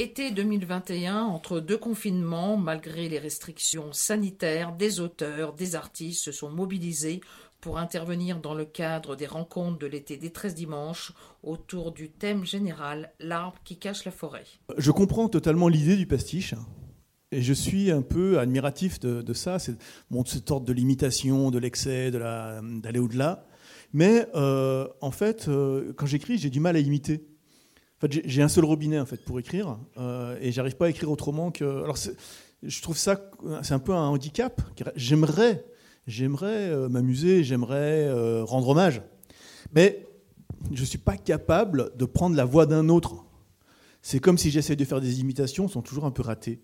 Été 2021, entre deux confinements, malgré les restrictions sanitaires, des auteurs, des artistes se sont mobilisés pour intervenir dans le cadre des rencontres de l'été des 13 dimanches autour du thème général L'arbre qui cache la forêt. Je comprends totalement l'idée du pastiche. Et je suis un peu admiratif de, ça, c'est bon, cette ordre de l'imitation, de l'excès, d'aller au-delà. Mais euh, en fait, euh, quand j'écris, j'ai du mal à imiter. Fait, j'ai un seul robinet en fait pour écrire, euh, et j'arrive pas à écrire autrement que. Alors, je trouve ça, c'est un peu un handicap. J'aimerais j'aimerais euh, m'amuser, j'aimerais euh, rendre hommage. Mais je suis pas capable de prendre la voix d'un autre. C'est comme si j'essaie de faire des imitations, sont toujours un peu ratées.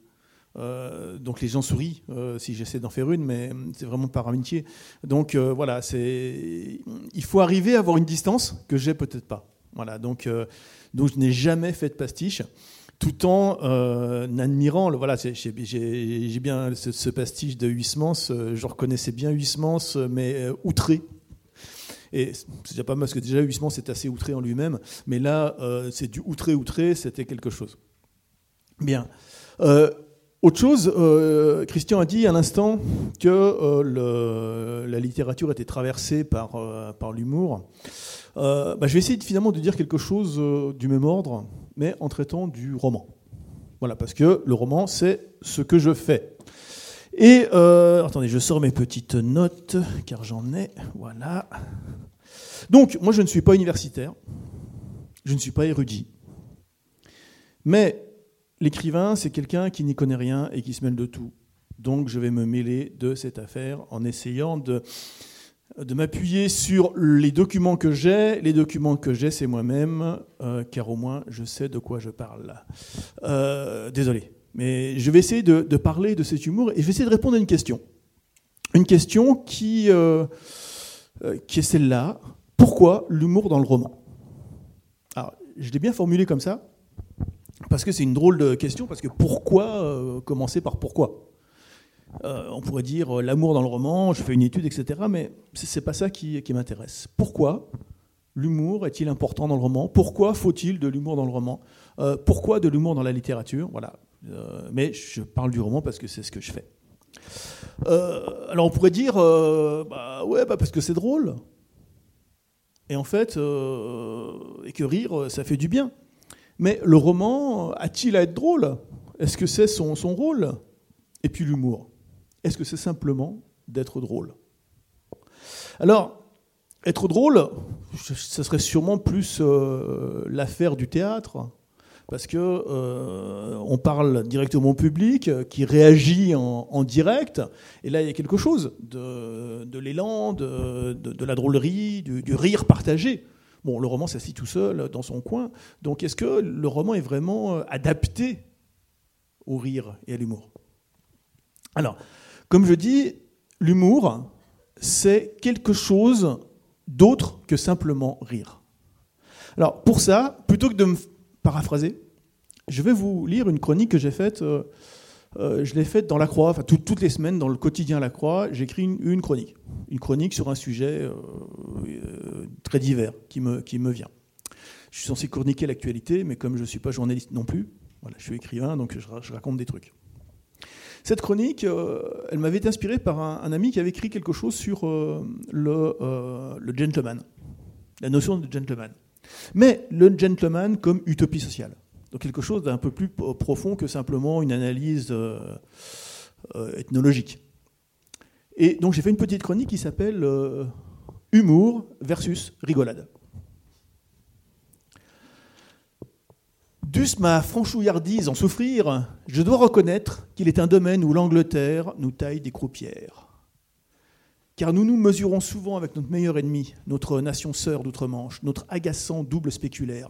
Euh, donc les gens sourient si j'essaie d'en faire une, mais c'est vraiment par amitié. Donc voilà, c'est il faut arriver à avoir une distance que j'ai peut-être pas. Voilà, donc donc je n'ai jamais fait de pastiche tout en euh, admirant, voilà, j'ai bien ce, pastiche de Huysmans, euh, je reconnaissais bien Huysmans, mais euh, outré. Et c'est déjà pas mal, parce que déjà Huysmans c'est assez outré en lui-même, mais là, c'est du outré-outré, c'était quelque chose. Bien. Autre chose, Christian a dit à l'instant que la littérature était traversée par, par l'humour. Bah, je vais essayer finalement de dire quelque chose du même ordre mais en traitant du roman. Voilà, parce que le roman, c'est ce que je fais. Et euh, attendez, je sors mes petites notes, car j'en ai. Voilà. Donc, moi, je ne suis pas universitaire, je ne suis pas érudit. Mais l'écrivain, c'est quelqu'un qui n'y connaît rien et qui se mêle de tout. Donc, je vais me mêler de cette affaire en essayant de m'appuyer sur les documents que j'ai. Les documents que j'ai, c'est moi-même, euh, car au moins je sais de quoi je parle. Euh, désolé. Mais je vais essayer de, parler de cet humour et je vais essayer de répondre à une question. Une question qui, euh, qui est celle-là. Pourquoi l'humour dans le roman? Alors, je l'ai bien formulé comme ça, parce que c'est une drôle de question, parce que pourquoi commencer par pourquoi? Euh, on pourrait dire euh, l'amour dans le roman, je fais une étude, etc. Mais c'est pas ça qui, m'intéresse. Pourquoi l'humour est-il important dans le roman? Pourquoi faut-il de l'humour dans le roman? Euh, Pourquoi de l'humour dans la littérature? Voilà. mais je parle du roman parce que c'est ce que je fais. alors on pourrait dire, bah ouais, bah parce que c'est drôle. Et en fait, et que rire, ça fait du bien. Mais le roman a-t-il à être drôle? Est-ce que c'est son, rôle? Et puis l'humour. Est-ce que c'est simplement d'être drôle? Alors, être drôle, ce serait sûrement plus euh, l'affaire du théâtre, parce que euh, on parle directement au public, qui réagit en, direct, et là il y a quelque chose de, l'élan, de, la drôlerie, du, rire partagé. Bon, le roman s'assit tout seul dans son coin, donc est-ce que le roman est vraiment euh, adapté au rire et à l'humour? Alors, comme je dis, l'humour, c'est quelque chose d'autre que simplement rire. Alors pour ça, plutôt que de me paraphraser, je vais vous lire une chronique que j'ai faite. Euh, euh, je l'ai faite dans La Croix, enfin toutes les semaines dans le quotidien La Croix, j'écris une, chronique, une chronique sur un sujet euh, très divers qui me, vient. Je suis censé chroniquer l'actualité, mais comme je ne suis pas journaliste non plus, voilà, je suis écrivain, donc je raconte des trucs. Cette chronique, euh, elle m'avait été inspirée par un, ami qui avait écrit quelque chose sur euh, euh, le, gentleman, la notion de gentleman. Mais le gentleman comme utopie sociale. Donc quelque chose d'un peu plus profond que simplement une analyse ethnologique. Et donc j'ai fait une petite chronique qui s'appelle Humour versus rigolade. Dusse ma franchouillardise en souffrir, je dois reconnaître qu'il est un domaine où l'Angleterre nous taille des croupières. Car nous nous mesurons souvent avec notre meilleur ennemi, notre nation sœur d'outre-Manche, notre agaçant double spéculaire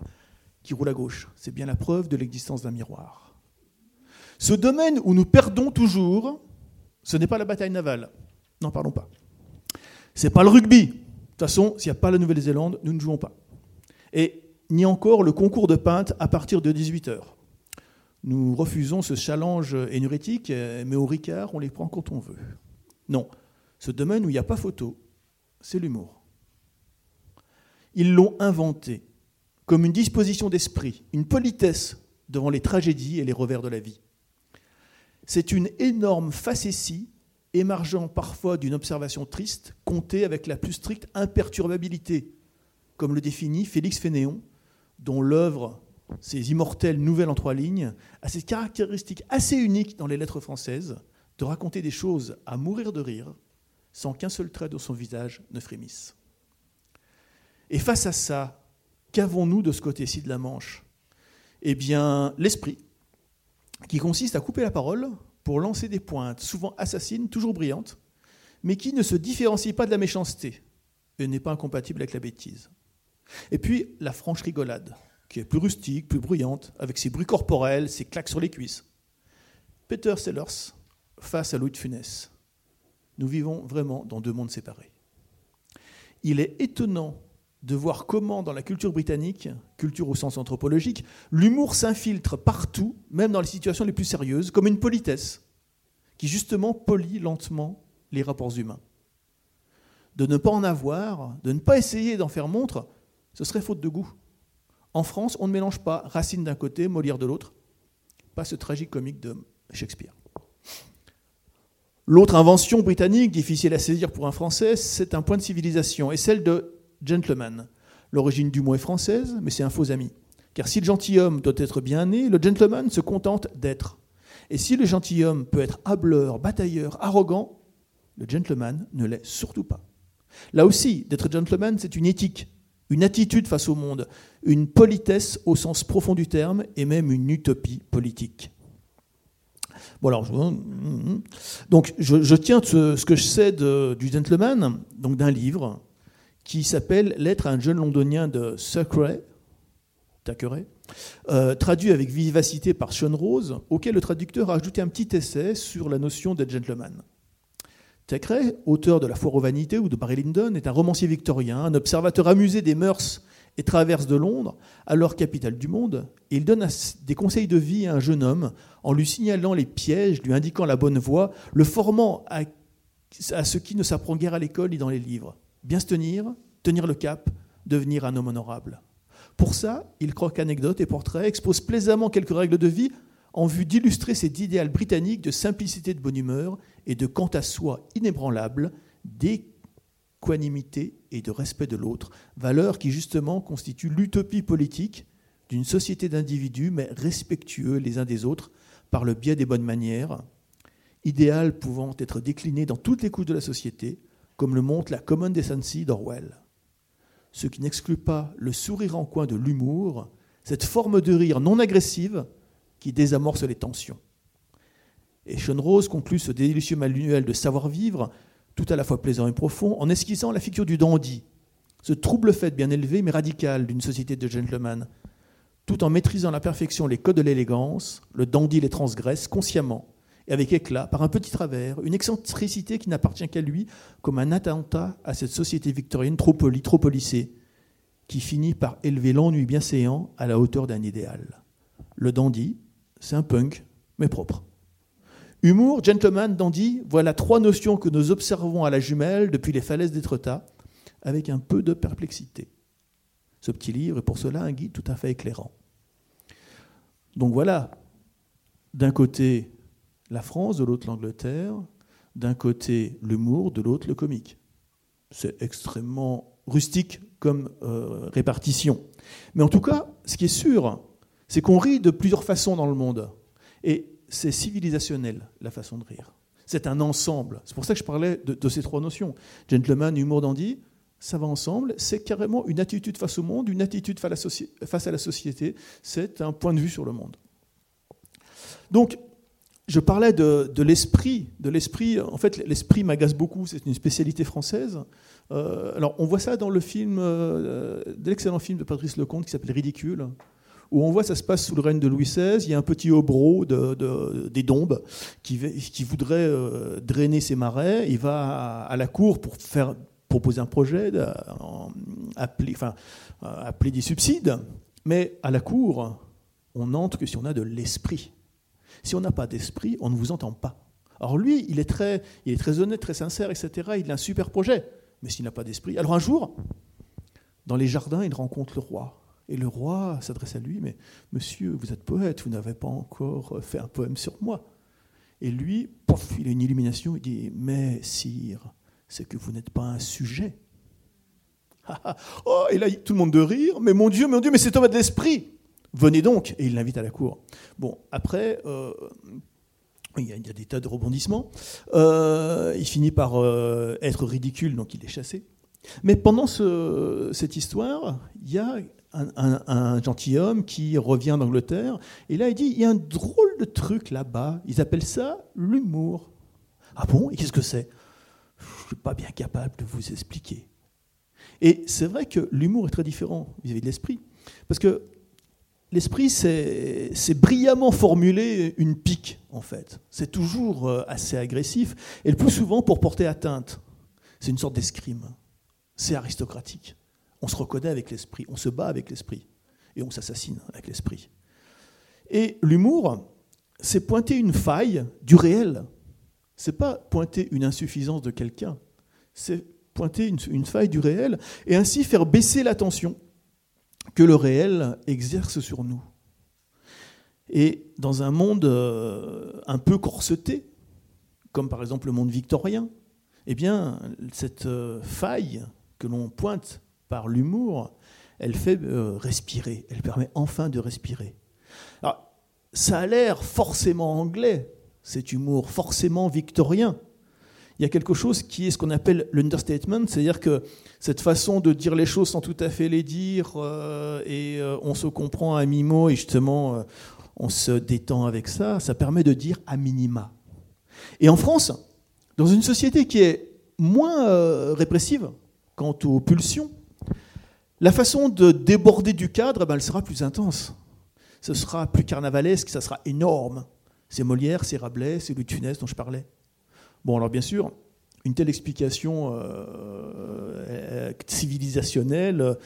qui roule à gauche. C'est bien la preuve de l'existence d'un miroir. Ce domaine où nous perdons toujours, ce n'est pas la bataille navale. N'en parlons pas. C'est pas le rugby. De toute façon, s'il n'y a pas la Nouvelle-Zélande, nous ne jouons pas. Et ni encore le concours de peintre à partir de 18h. Nous refusons ce challenge énurétique, mais au Ricard, on les prend quand on veut. Non, ce domaine où il n'y a pas photo, c'est l'humour. Ils l'ont inventé comme une disposition d'esprit, une politesse devant les tragédies et les revers de la vie. C'est une énorme facétie émergeant parfois d'une observation triste, comptée avec la plus stricte imperturbabilité, comme le définit Félix Fénéon, dont l'œuvre, ses immortelles nouvelles en trois lignes, a cette caractéristique assez unique dans les lettres françaises de raconter des choses à mourir de rire, sans qu'un seul trait de son visage ne frémisse. Et face à ça, qu'avons-nous de ce côté-ci de la Manche? Eh bien, l'esprit, qui consiste à couper la parole pour lancer des pointes, souvent assassines, toujours brillantes, mais qui ne se différencie pas de la méchanceté et n'est pas incompatible avec la bêtise. Et puis, la franche rigolade, qui est plus rustique, plus bruyante, avec ses bruits corporels, ses claques sur les cuisses. Peter Sellers face à Louis de Funès. Nous vivons vraiment dans deux mondes séparés. Il est étonnant de voir comment, dans la culture britannique, culture au sens anthropologique, l'humour s'infiltre partout, même dans les situations les plus sérieuses, comme une politesse, qui justement polie lentement les rapports humains. De ne pas en avoir, de ne pas essayer d'en faire montre, ce serait faute de goût. En France, on ne mélange pas Racine d'un côté, Molière de l'autre, pas ce tragique comique de Shakespeare. L'autre invention britannique, difficile à saisir pour un Français, c'est un point de civilisation, et celle de gentleman. L'origine du mot est française, mais c'est un faux ami. Car si le gentilhomme doit être bien né, le gentleman se contente d'être. Et si le gentilhomme peut être hableur, batailleur, arrogant, le gentleman ne l'est surtout pas. Là aussi, d'être gentleman, c'est une éthique, une attitude face au monde, une politesse au sens profond du terme, et même une utopie politique. Bon alors, donc je, tiens ce, que je sais du gentleman, donc d'un livre qui s'appelle Lettre à un jeune londonien de Thackeray, euh, traduit avec vivacité par Sean Rose, auquel le traducteur a ajouté un petit essai sur la notion de gentleman. Thackeray, auteur de La Foire aux Vanités ou de Barry Lyndon, est un romancier victorien, un observateur amusé des mœurs et traverse de Londres, alors capitale du monde, et il donne des conseils de vie à un jeune homme en lui signalant les pièges, lui indiquant la bonne voie, le formant à, à ce qui ne s'apprend guère à l'école ni dans les livres bien se tenir, tenir le cap, devenir un homme honorable. Pour ça, il croque anecdotes et portraits, expose plaisamment quelques règles de vie en vue d'illustrer cet idéal britannique de simplicité de bonne humeur et de quant à soi inébranlable, d'équanimité et de respect de l'autre, valeurs qui justement constituent l'utopie politique d'une société d'individus mais respectueux les uns des autres par le biais des bonnes manières, idéal pouvant être décliné dans toutes les couches de la société, comme le montre la Common Decency d'Orwell. Ce qui n'exclut pas le sourire en coin de l'humour, cette forme de rire non agressive qui désamorce les tensions. Et Sean Rose conclut ce délicieux manuel de savoir-vivre, tout à la fois plaisant et profond, en esquissant la figure du dandy, ce trouble fait bien élevé mais radical d'une société de gentlemen. Tout en maîtrisant à la perfection les codes de l'élégance, le dandy les transgresse consciemment et avec éclat, par un petit travers, une excentricité qui n'appartient qu'à lui, comme un attentat à cette société victorienne trop polie, trop polissée, qui finit par élever l'ennui bien séant à la hauteur d'un idéal. Le dandy, c'est un punk, mais propre. Humour, gentleman, dandy, voilà trois notions que nous observons à la jumelle depuis les falaises d'Étretat, avec un peu de perplexité. Ce petit livre est pour cela un guide tout à fait éclairant. Donc voilà, d'un côté, la France, de l'autre l'Angleterre, d'un côté l'humour, de l'autre le comique. C'est extrêmement rustique comme euh, répartition. Mais en tout cas, ce qui est sûr, c'est qu'on rit de plusieurs façons dans le monde. Et c'est civilisationnel, la façon de rire. C'est un ensemble. C'est pour ça que je parlais de, ces trois notions. Gentleman, humour, dandy, ça va ensemble. C'est carrément une attitude face au monde, une attitude face à la société. C'est un point de vue sur le monde. Donc, je parlais de, l'esprit. De l'esprit. En fait, l'esprit m'agace beaucoup. C'est une spécialité française. Euh, alors, on voit ça dans le film, euh, l'excellent film de Patrice Lecomte qui s'appelle Ridicule, où on voit ça se passe sous le règne de Louis XVI. Il y a un petit hobro de, des Dombes qui, voudrait euh, drainer ses marais. Il va à, la cour pour faire proposer un projet, enfin, appeler des subsides. Mais à la cour, on n'entre que si on a de l'esprit. Si on n'a pas d'esprit, on ne vous entend pas. Alors lui, il est très, il est très honnête, très sincère, etc. Il a un super projet, mais s'il n'a pas d'esprit. Alors un jour, dans les jardins, il rencontre le roi. Et le roi s'adresse à lui, mais monsieur, vous êtes poète, vous n'avez pas encore fait un poème sur moi. Et lui, pof, il a une illumination, il dit, mais sire, c'est que vous n'êtes pas un sujet. oh, et là, tout le monde de rire, mais mon Dieu, mon Dieu, mais c'est Thomas de l'Esprit. Venez donc, et il l'invite à la cour. Bon, après, euh, il, y a, des tas de rebondissements. Euh, il finit par euh, être ridicule, donc il est chassé. Mais pendant cette histoire, il y a un, gentilhomme qui revient d'Angleterre, et là il dit, il y a un drôle de truc là-bas, ils appellent ça l'humour. Ah bon? Et qu'est-ce que c'est? Je ne suis pas bien capable de vous expliquer. Et c'est vrai que l'humour est très différent vis-à-vis de l'esprit, parce que l'esprit, c'est brillamment formuler une pique, en fait. C'est toujours euh, assez agressif, et le plus souvent pour porter atteinte. C'est une sorte d'escrime. C'est aristocratique. On se reconnaît avec l'esprit, on se bat avec l'esprit, et on s'assassine avec l'esprit. Et l'humour, c'est pointer une faille du réel. C'est pas pointer une insuffisance de quelqu'un, c'est pointer une, faille du réel et ainsi faire baisser l'attention que le réel exerce sur nous. Et dans un monde euh, un peu corseté, comme par exemple le monde victorien, eh bien, cette euh, faille que l'on pointe par l'humour, elle fait euh, respirer, elle permet enfin de respirer. Alors, ça a l'air forcément anglais, cet humour, forcément victorien. Il y a quelque chose qui est ce qu'on appelle l'understatement, c'est-à-dire que cette façon de dire les choses sans tout à fait les dire, euh, et euh, on se comprend à mi-mot, et justement, on se détend avec ça, ça permet de dire à minima. Et en France, dans une société qui est moins répressive, quant aux pulsions, la façon de déborder du cadre, eh ben, elle sera plus intense. Ce sera plus carnavalesque, ça sera énorme. C'est Molière, c'est Rabelais, c'est Louis dont je parlais. Bon, alors bien sûr, une telle explication euh, euh, civilisationnelle,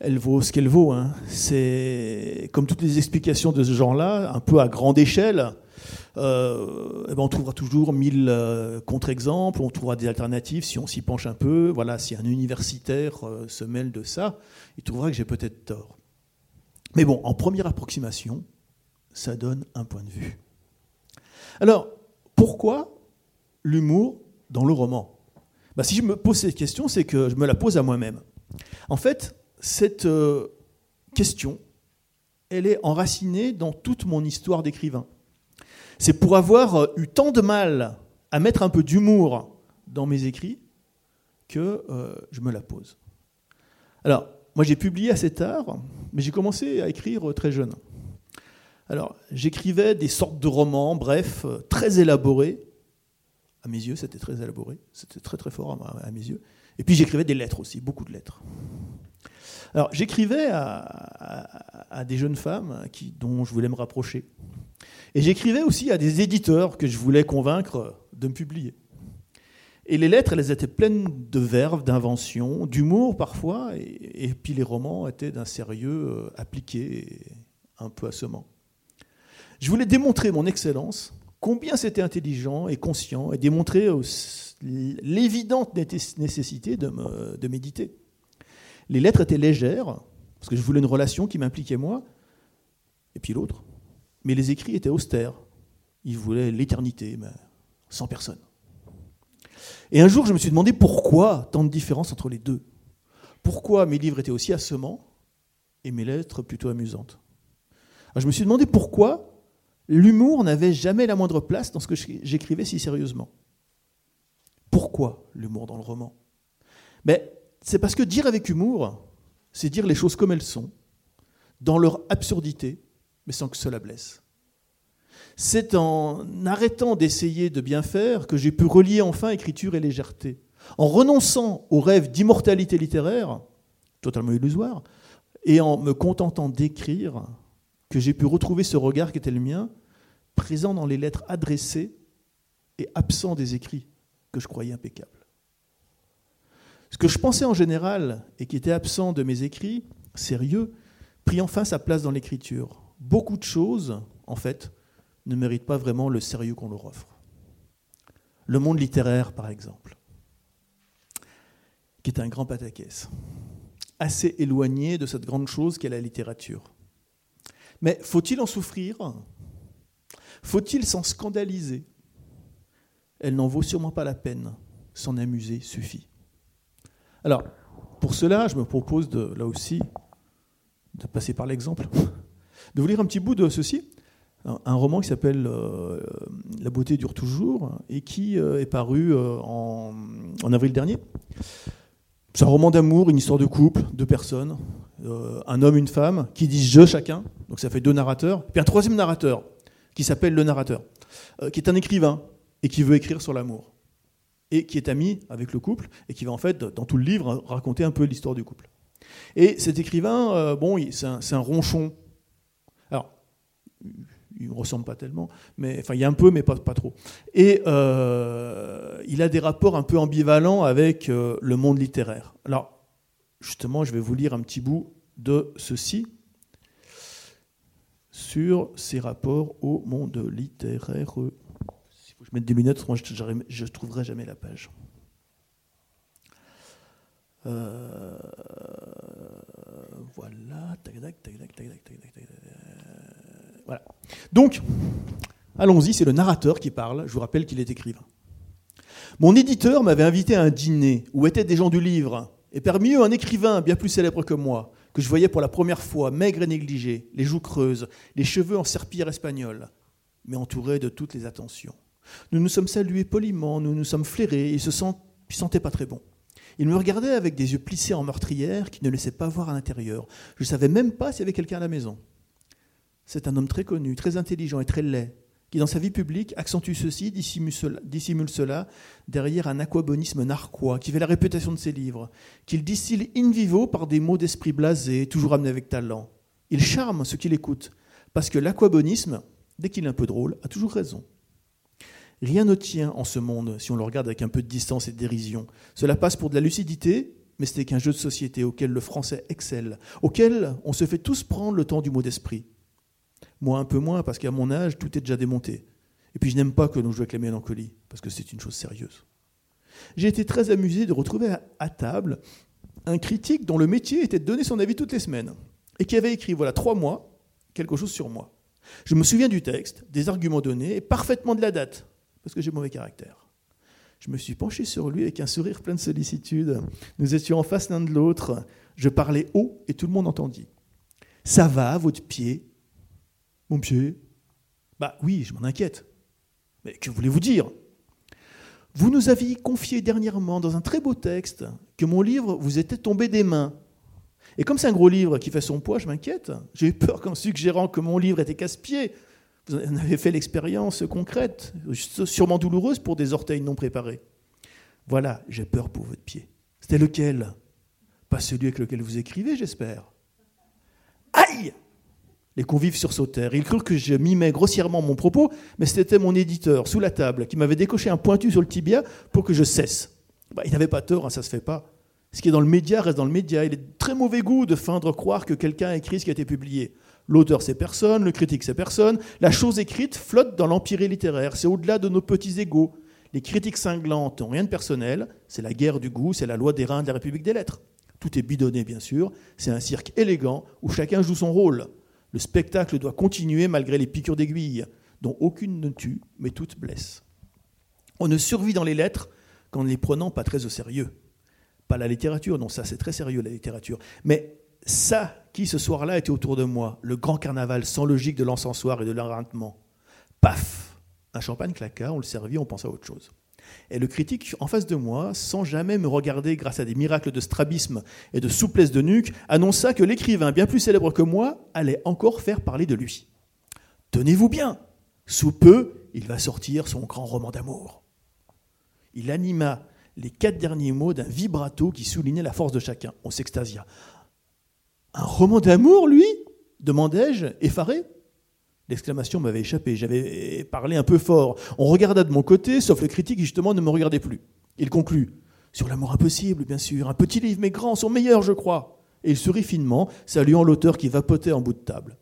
elle vaut ce qu'elle vaut. Hein. C'est comme toutes les explications de ce genre-là, un peu à grande échelle. Euh, eh ben on trouvera toujours mille contre-exemples, on trouvera des alternatives si on s'y penche un peu. Voilà, si un universitaire se mêle de ça, il trouvera que j'ai peut-être tort. Mais bon, en première approximation, ça donne un point de vue. Alors, pourquoi l'humour dans le roman bah, Si je me pose cette question, c'est que je me la pose à moi-même. En fait, cette question, elle est enracinée dans toute mon histoire d'écrivain. C'est pour avoir euh, eu tant de mal à mettre un peu d'humour dans mes écrits que euh, je me la pose. Alors, moi j'ai publié assez tard, mais j'ai commencé à écrire euh, très jeune. Alors, j'écrivais des sortes de romans, bref, très élaborés. À mes yeux, c'était très élaboré, c'était très très fort à, mes yeux. Et puis j'écrivais des lettres aussi, beaucoup de lettres. Alors, j'écrivais à, des jeunes femmes dont je voulais me rapprocher. Et j'écrivais aussi à des éditeurs que je voulais convaincre de me publier. Et les lettres, elles étaient pleines de verves, d'inventions, d'humour parfois, et, puis les romans étaient d'un sérieux euh, appliqué un peu assommant. Je voulais démontrer mon excellence, combien c'était intelligent et conscient, et démontrer l'évidente nécessité de méditer. Les lettres étaient légères, parce que je voulais une relation qui m'impliquait moi, et puis l'autre. Mais les écrits étaient austères. Ils voulaient l'éternité, mais sans personne. Et un jour, je me suis demandé pourquoi tant de différence entre les deux. Pourquoi mes livres étaient aussi assommants et mes lettres plutôt amusantes. je me suis demandé pourquoi l'humour n'avait jamais la moindre place dans ce que j'écrivais si sérieusement. Pourquoi l'humour dans le roman? Mais c'est parce que dire avec humour, c'est dire les choses comme elles sont, dans leur absurdité, mais sans que cela blesse. C'est en arrêtant d'essayer de bien faire que j'ai pu relier enfin écriture et légèreté. En renonçant au rêve d'immortalité littéraire, totalement illusoire, et en me contentant d'écrire, que j'ai pu retrouver ce regard qui était le mien, présent dans les lettres adressées et absent des écrits que je croyais impeccables. Ce que je pensais en général et qui était absent de mes écrits, sérieux, prit enfin sa place dans l'écriture beaucoup de choses, en fait, ne méritent pas vraiment le sérieux qu'on leur offre. Le monde littéraire, par exemple, qui est un grand pataquès, assez éloigné de cette grande chose qu'est la littérature. Mais faut-il en souffrir? Faut-il s'en scandaliser? Elle n'en vaut sûrement pas la peine. S'en amuser suffit. Alors, pour cela, je me propose de, là aussi de passer par l'exemple, de vous lire un petit bout de ceci, un roman qui s'appelle euh, La beauté dure toujours et qui euh, est paru euh, en, avril dernier. C'est un roman d'amour, une histoire de couple, deux personnes, un homme, une femme, qui disent je chacun, donc ça fait deux narrateurs, puis un troisième narrateur, qui s'appelle le narrateur, qui est un écrivain et qui veut écrire sur l'amour, et qui est ami avec le couple, et qui va en fait, dans tout le livre, raconter un peu l'histoire du couple. Et cet écrivain, bon, c'est un, ronchon. Alors, il ne ressemble pas tellement, mais enfin il y a un peu, mais pas, pas trop. Et euh, il a des rapports un peu ambivalents avec euh, le monde littéraire. Alors, justement, je vais vous lire un petit bout de ceci sur ses rapports au monde littéraire. Si je mette des lunettes, moi je ne trouverai jamais la page. Voilà. Donc, allons-y, c'est le narrateur qui parle. Je vous rappelle qu'il est écrivain. Mon éditeur m'avait invité à un dîner où étaient des gens du livre, et parmi eux un écrivain bien plus célèbre que moi, que je voyais pour la première fois, maigre et négligé, les joues creuses, les cheveux en serpillère espagnole, mais entouré de toutes les attentions. Nous nous sommes salués poliment, nous nous sommes flairés, il se sentait pas très bon. Il me regardait avec des yeux plissés en meurtrière qui ne laissaient pas voir à l'intérieur. Je ne savais même pas s'il y avait quelqu'un à la maison. C'est un homme très connu, très intelligent et très laid, qui dans sa vie publique accentue ceci, dissimule cela, derrière un aquabonisme narquois, qui fait la réputation de ses livres, qu'il distille in vivo par des mots d'esprit blasé, toujours amenés avec talent. Il charme ceux qui l'écoutent, parce que l'aquabonisme, dès qu'il est un peu drôle, a toujours raison. Rien ne tient en ce monde si on le regarde avec un peu de distance et de dérision. Cela passe pour de la lucidité, mais ce n'est qu'un jeu de société auquel le français excelle, auquel on se fait tous prendre le temps du mot d'esprit. Moi, un peu moins, parce qu'à mon âge, tout est déjà démonté. Et puis, je n'aime pas que l'on joue avec la mélancolie, parce que c'est une chose sérieuse. J'ai été très amusé de retrouver à table un critique dont le métier était de donner son avis toutes les semaines, et qui avait écrit, voilà, trois mois, quelque chose sur moi. Je me souviens du texte, des arguments donnés, et parfaitement de la date, parce que j'ai mauvais caractère. Je me suis penché sur lui avec un sourire plein de sollicitude. Nous étions en face l'un de l'autre. Je parlais haut et tout le monde entendit. Ça va, votre pied? Mon pied Bah oui, je m'en inquiète. Mais que voulez-vous dire? Vous nous aviez confié dernièrement dans un très beau texte que mon livre vous était tombé des mains. Et comme c'est un gros livre qui fait son poids, je m'inquiète. J'ai eu peur qu'en suggérant que mon livre était casse-pied, vous en avez fait l'expérience concrète, sûrement douloureuse pour des orteils non préparés. Voilà, j'ai peur pour votre pied. C'était lequel? Pas celui avec lequel vous écrivez, j'espère. Aïe les convives sursautèrent. Ils crurent que je mimais grossièrement mon propos, mais c'était mon éditeur, sous la table, qui m'avait décoché un pointu sur le tibia pour que je cesse. Bah, il n'avait pas tort, hein, ça ne se fait pas. Ce qui est dans le média reste dans le média. Il est de très mauvais goût de feindre croire que quelqu'un a écrit ce qui a été publié. L'auteur, c'est personne, le critique, c'est personne. La chose écrite flotte dans l'empire littéraire. C'est au-delà de nos petits égaux. Les critiques cinglantes n'ont rien de personnel. C'est la guerre du goût, c'est la loi des reins de la République des lettres. Tout est bidonné, bien sûr. C'est un cirque élégant où chacun joue son rôle. Le spectacle doit continuer malgré les piqûres d'aiguille, dont aucune ne tue, mais toutes blessent. On ne survit dans les lettres qu'en ne les prenant pas très au sérieux. Pas la littérature, non, ça c'est très sérieux la littérature. Mais ça qui ce soir-là était autour de moi, le grand carnaval sans logique de l'encensoir et de l'enrintement. Paf Un champagne claqua, on le servit, on pense à autre chose. Et le critique en face de moi, sans jamais me regarder grâce à des miracles de strabisme et de souplesse de nuque, annonça que l'écrivain, bien plus célèbre que moi, allait encore faire parler de lui. Tenez-vous bien, sous peu, il va sortir son grand roman d'amour. Il anima les quatre derniers mots d'un vibrato qui soulignait la force de chacun. On s'extasia. Un roman d'amour, lui? demandai-je, effaré. L'exclamation m'avait échappé, j'avais parlé un peu fort. On regarda de mon côté, sauf le critique qui justement ne me regardait plus. Il conclut Sur l'amour impossible, bien sûr, un petit livre mais grand, son meilleur, je crois. Et il sourit finement, saluant l'auteur qui vapotait en bout de table.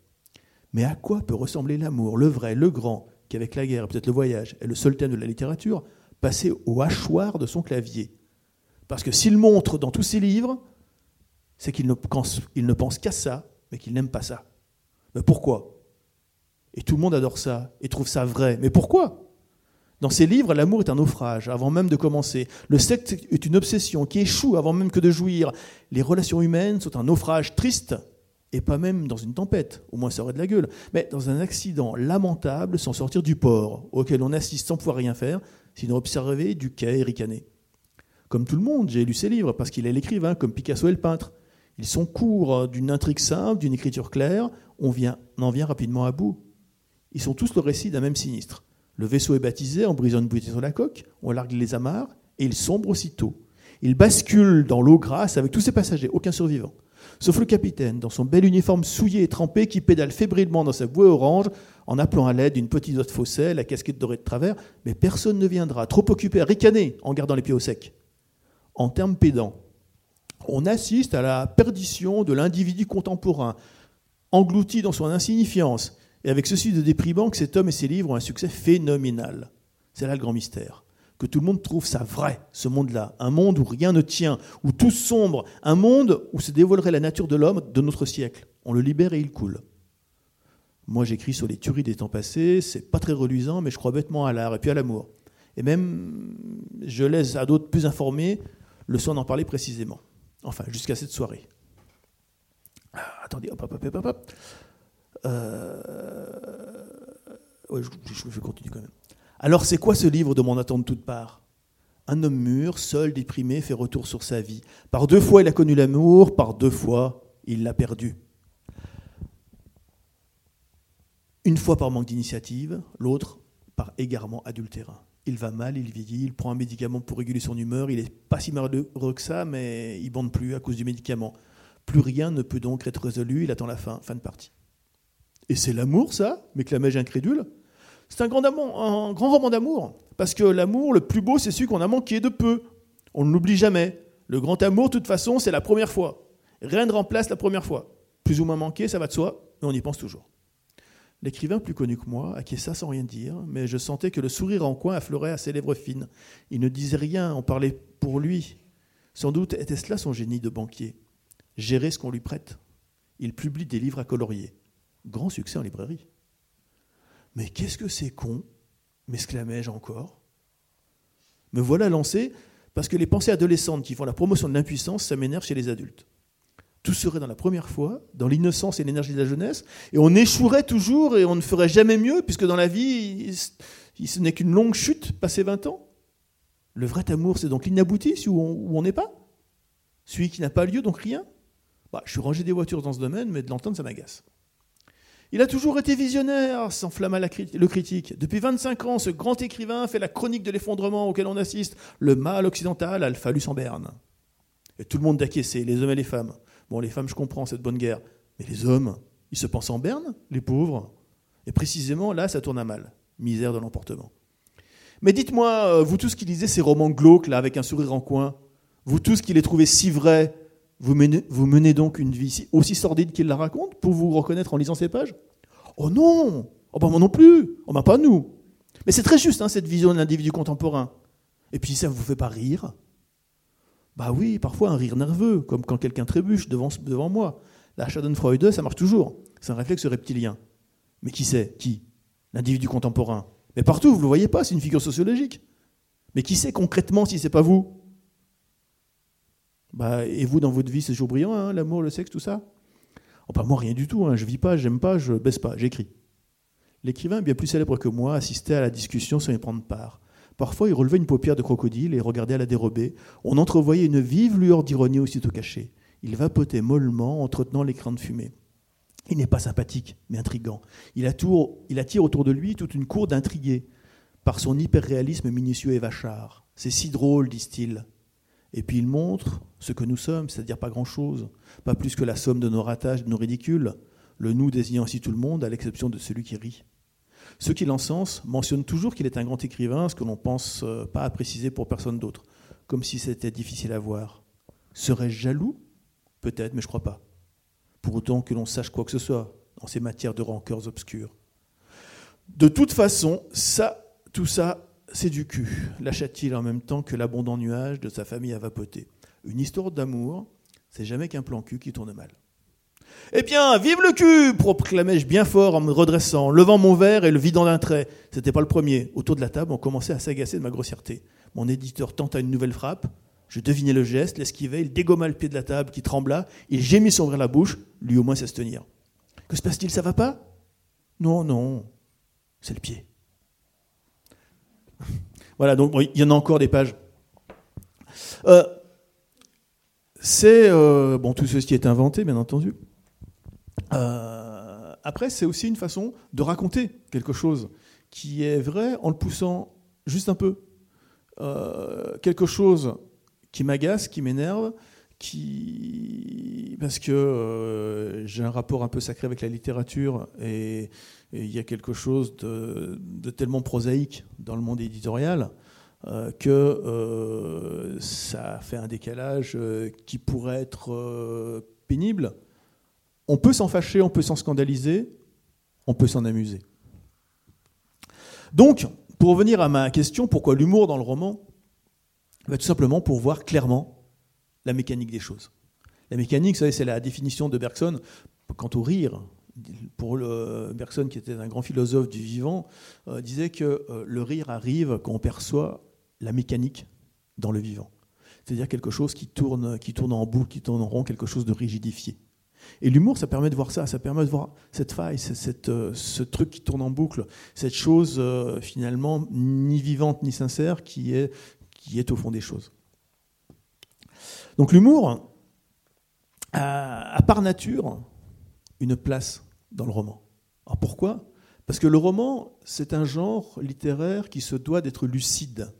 Mais à quoi peut ressembler l'amour, le vrai, le grand, qui avec la guerre, peut-être le voyage, est le seul thème de la littérature, passé au hachoir de son clavier? Parce que s'il montre dans tous ses livres, c'est qu'il ne pense, il ne pense qu'à ça, mais qu'il n'aime pas ça. Mais pourquoi? Et tout le monde adore ça et trouve ça vrai. Mais pourquoi? Dans ses livres, l'amour est un naufrage avant même de commencer. Le sexe est une obsession qui échoue avant même que de jouir. Les relations humaines sont un naufrage triste et pas même dans une tempête, au moins ça aurait de la gueule, mais dans un accident lamentable sans sortir du port, auquel on assiste sans pouvoir rien faire, sinon observer du quai et ricaner. Comme tout le monde, j'ai lu ses livres, parce qu'il est l'écrivain, comme Picasso est le peintre. Ils sont courts d'une intrigue simple, d'une écriture claire, on, vient, on en vient rapidement à bout. Ils sont tous le récit d'un même sinistre. Le vaisseau est baptisé, on brise une bouteille sur la coque, on largue les amarres, et il sombre aussitôt. Il bascule dans l'eau grasse avec tous ses passagers, aucun survivant. Sauf le capitaine, dans son bel uniforme souillé et trempé, qui pédale fébrilement dans sa bouée orange, en appelant à l'aide d'une petite autre fausset, la casquette dorée de travers, mais personne ne viendra, trop occupé à ricaner en gardant les pieds au sec. En termes pédants, on assiste à la perdition de l'individu contemporain, englouti dans son insignifiance, et avec ceci de déprimant que cet homme et ses livres ont un succès phénoménal. C'est là le grand mystère que tout le monde trouve ça vrai, ce monde-là, un monde où rien ne tient, où tout sombre, un monde où se dévoilerait la nature de l'homme de notre siècle. On le libère et il coule. Moi, j'écris sur les tueries des temps passés, c'est pas très reluisant, mais je crois bêtement à l'art et puis à l'amour. Et même, je laisse à d'autres plus informés le soin d'en parler précisément. Enfin, jusqu'à cette soirée. Ah, attendez, hop, hop, hop, hop, hop. Euh... je, continue quand même. Alors c'est quoi ce livre de mon attente toute part? Un homme mûr, seul, déprimé, fait retour sur sa vie. Par deux fois il a connu l'amour, par deux fois il l'a perdu. Une fois par manque d'initiative, l'autre par égarement adultérin. Il va mal, il vieillit, il prend un médicament pour réguler son humeur, il n'est pas si malheureux que ça, mais il bande plus à cause du médicament. Plus rien ne peut donc être résolu, il attend la fin, fin de partie. Et c'est l'amour, ça m'éclamai-je incrédule. C'est un grand, un grand roman d'amour, parce que l'amour, le plus beau, c'est celui qu'on a manqué de peu. On ne l'oublie jamais. Le grand amour, de toute façon, c'est la première fois. Rien ne remplace la première fois. Plus ou moins manqué, ça va de soi, mais on y pense toujours. L'écrivain plus connu que moi acquiesça sans rien dire, mais je sentais que le sourire en coin affleurait à ses lèvres fines. Il ne disait rien, on parlait pour lui. Sans doute était-ce là son génie de banquier. Gérer ce qu'on lui prête. Il publie des livres à colorier. Grand succès en librairie. Mais qu'est-ce que c'est con m'exclamai-je encore? Me voilà lancé parce que les pensées adolescentes qui font la promotion de l'impuissance, ça m'énerve chez les adultes. Tout serait dans la première fois, dans l'innocence et l'énergie de la jeunesse, et on échouerait toujours et on ne ferait jamais mieux, puisque dans la vie, ce n'est qu'une longue chute passé 20 ans. Le vrai amour, c'est donc l'inabouti, où on n'est pas? Celui qui n'a pas lieu, donc rien? Bah, Je suis rangé des voitures dans ce domaine, mais de l'entendre, ça m'agace. Il a toujours été visionnaire, s'enflamma le critique. Depuis 25 ans, ce grand écrivain fait la chronique de l'effondrement auquel on assiste. Le mal occidental a le en berne. Et tout le monde d'acquiescer, les hommes et les femmes. Bon, les femmes, je comprends cette bonne guerre. Mais les hommes, ils se pensent en berne, les pauvres. Et précisément, là, ça tourne mal. Misère de l'emportement. Mais dites-moi, euh, vous tous qui lisez ces romans glauques, là, avec un sourire en coin, vous tous qui les trouvez si vrais, vous menez, donc une vie aussi sordide qu'il la raconte pour vous reconnaître en lisant ces pages? Oh non Oh bah moi non plus Oh bah pas nous Mais c'est très juste, hein, cette vision de l'individu contemporain. Et puis ça ne vous fait pas rire? Bah oui, parfois un rire nerveux, comme quand quelqu'un trébuche devant, devant moi. La Schadenfreude, ça marche toujours. C'est un réflexe reptilien. Mais qui c'est? Qui? L'individu contemporain. Mais partout, vous ne le voyez pas, c'est une figure sociologique. Mais qui sait concrètement si c'est pas vous? Bah, et vous, dans votre vie, c'est toujours brillant, hein, l'amour, le sexe, tout ça? Oh, bah, Moi, rien du tout. Hein, je vis pas, j'aime pas, je baisse pas, j'écris. L'écrivain, bien plus célèbre que moi, assistait à la discussion sans y prendre part. Parfois, il relevait une paupière de crocodile et regardait à la dérobée. On entrevoyait une vive lueur d'ironie aussitôt cachée. Il vapotait mollement, entretenant l'écran de fumée. Il n'est pas sympathique, mais intrigant. Il il attire autour de lui toute une cour d'intrigués, par son hyperréalisme minutieux et vachard. C'est si drôle, disent-ils. Et puis il montre ce que nous sommes, c'est-à-dire pas grand-chose, pas plus que la somme de nos ratages, de nos ridicules, le nous désignant ainsi tout le monde, à l'exception de celui qui rit. Ceux qui l'encensent mentionnent toujours qu'il est un grand écrivain, ce que l'on pense euh, pas à préciser pour personne d'autre, comme si c'était difficile à voir. Serais-je jaloux? Peut-être, mais je crois pas. Pour autant que l'on sache quoi que ce soit dans ces matières de rancœurs obscures. De toute façon, ça, tout ça, c'est du cul, lâcha-t-il en même temps que l'abondant nuage de sa famille à vapoter. Une histoire d'amour, C'est jamais qu'un plan cul qui tourne mal. Eh bien, vive le cul proclamai-je bien fort en me redressant, levant mon verre et le vidant d'un trait. C'était pas le premier. Autour de la table, on commençait à s'agacer de ma grossièreté. Mon éditeur tenta une nouvelle frappe. Je devinais le geste, l'esquivais, il dégomma le pied de la table qui trembla, il gémit sans ouvrir la bouche, lui au moins sait se tenir. Que se passe-t-il, ça va pas Non, non, c'est le pied. Voilà, donc il y en a encore des pages. Euh, c'est euh, bon, tout ceci est inventé, bien entendu. Euh, après, c'est aussi une façon de raconter quelque chose qui est vrai en le poussant juste un peu. Euh, quelque chose qui m'agace, qui m'énerve, parce que euh, j'ai un rapport un peu sacré avec la littérature et il y a quelque chose de, tellement prosaïque dans le monde éditorial que ça fait un décalage qui pourrait être pénible on peut s'en fâcher, on peut s'en scandaliser, on peut s'en amuser. Donc, pour revenir à ma question, pourquoi l'humour dans le roman? Bah, Tout simplement pour voir clairement la mécanique des choses. La mécanique, c'est la définition de Bergson quant au rire. Pour Bergson, qui était un grand philosophe du vivant, euh, disait que euh, le rire arrive quand on perçoit la mécanique dans le vivant. C'est-à-dire quelque chose qui tourne, qui tourne en boucle, qui tourne en rond, quelque chose de rigidifié. Et l'humour, ça permet de voir ça, ça permet de voir cette faille, euh, ce truc qui tourne en boucle, cette chose finalement ni vivante ni sincère qui est au fond des choses. Donc l'humour a, par nature une place dans le roman. Alors pourquoi? Parce que le roman, c'est un genre littéraire qui se doit d'être lucide.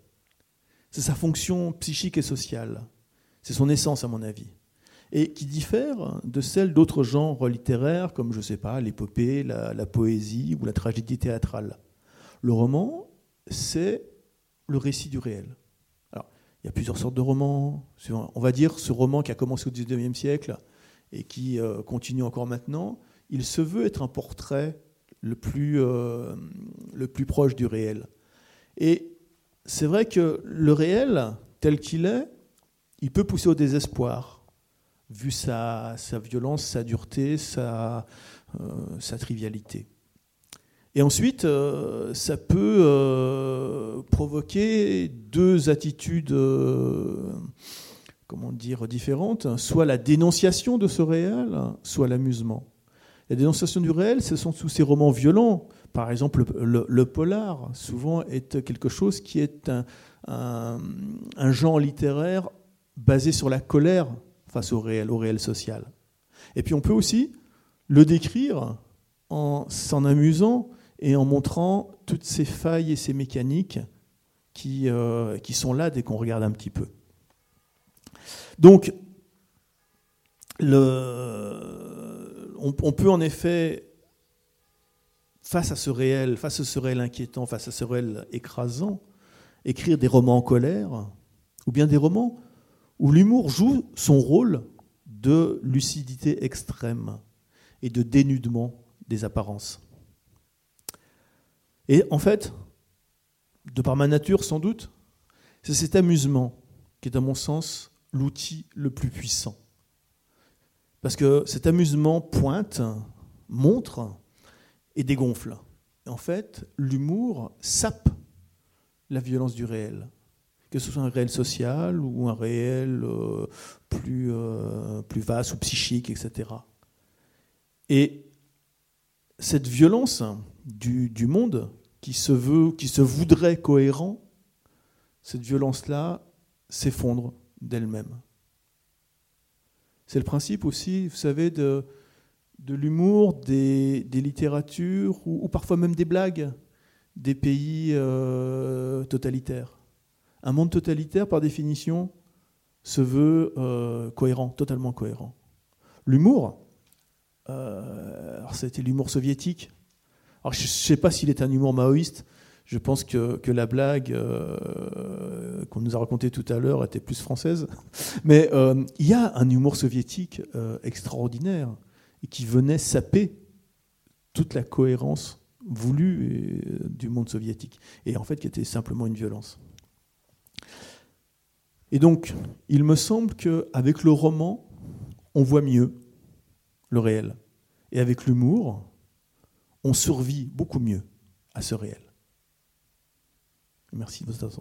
C'est sa fonction psychique et sociale. C'est son essence, à mon avis et qui diffère de celle d'autres genres littéraires comme, je ne sais pas, l'épopée, la, poésie ou la tragédie théâtrale. Le roman, c'est le récit du réel. Il y a plusieurs sortes de romans. On va dire ce roman qui a commencé au XIXe siècle et qui euh, continue encore maintenant, il se veut être un portrait le plus, euh, le plus proche du réel. Et c'est vrai que le réel, tel qu'il est, il peut pousser au désespoir vu sa, violence, sa dureté, sa, euh, sa trivialité. Et ensuite, euh, ça peut euh, provoquer deux attitudes, comment dire, différentes, soit la dénonciation de ce réel, soit l'amusement. La dénonciation du réel, ce sont tous ces romans violents. Par exemple, le, polar, souvent, est quelque chose qui est un, un genre littéraire basé sur la colère face au réel, au réel social. Et puis on peut aussi le décrire en s'en amusant et en montrant toutes ces failles et ces mécaniques qui, euh, sont là dès qu'on regarde un petit peu. Donc, on, peut en effet, face à ce réel, face à ce réel inquiétant, face à ce réel écrasant, écrire des romans en colère, ou bien des romans où l'humour joue son rôle de lucidité extrême et de dénudement des apparences. Et en fait, de par ma nature sans doute, c'est cet amusement qui est à mon sens l'outil le plus puissant. Parce que cet amusement pointe, montre et dégonfle. En fait, l'humour sape la violence du réel que ce soit un réel social ou un réel euh, plus, euh, plus vaste ou psychique, etc. Et cette violence du, du, monde qui se veut, qui se voudrait cohérent, cette violence-là s'effondre d'elle-même. C'est le principe aussi, vous savez, de, de l'humour, des, des, littératures ou, parfois même des blagues des pays euh, totalitaires. Un monde totalitaire, par définition, se veut euh, cohérent, totalement cohérent. L'humour, euh, c'était l'humour soviétique. Alors, je ne sais pas s'il est un humour maoïste. Je pense que, que la blague euh, qu'on nous a racontée tout à l'heure était plus française. Mais euh, il y a un humour soviétique extraordinaire et qui venait saper toute la cohérence voulue du monde soviétique. Et en fait, qui était simplement une violence. Et donc, il me semble qu'avec le roman, on voit mieux le réel. Et avec l'humour, on survit beaucoup mieux à ce réel. Merci de votre attention.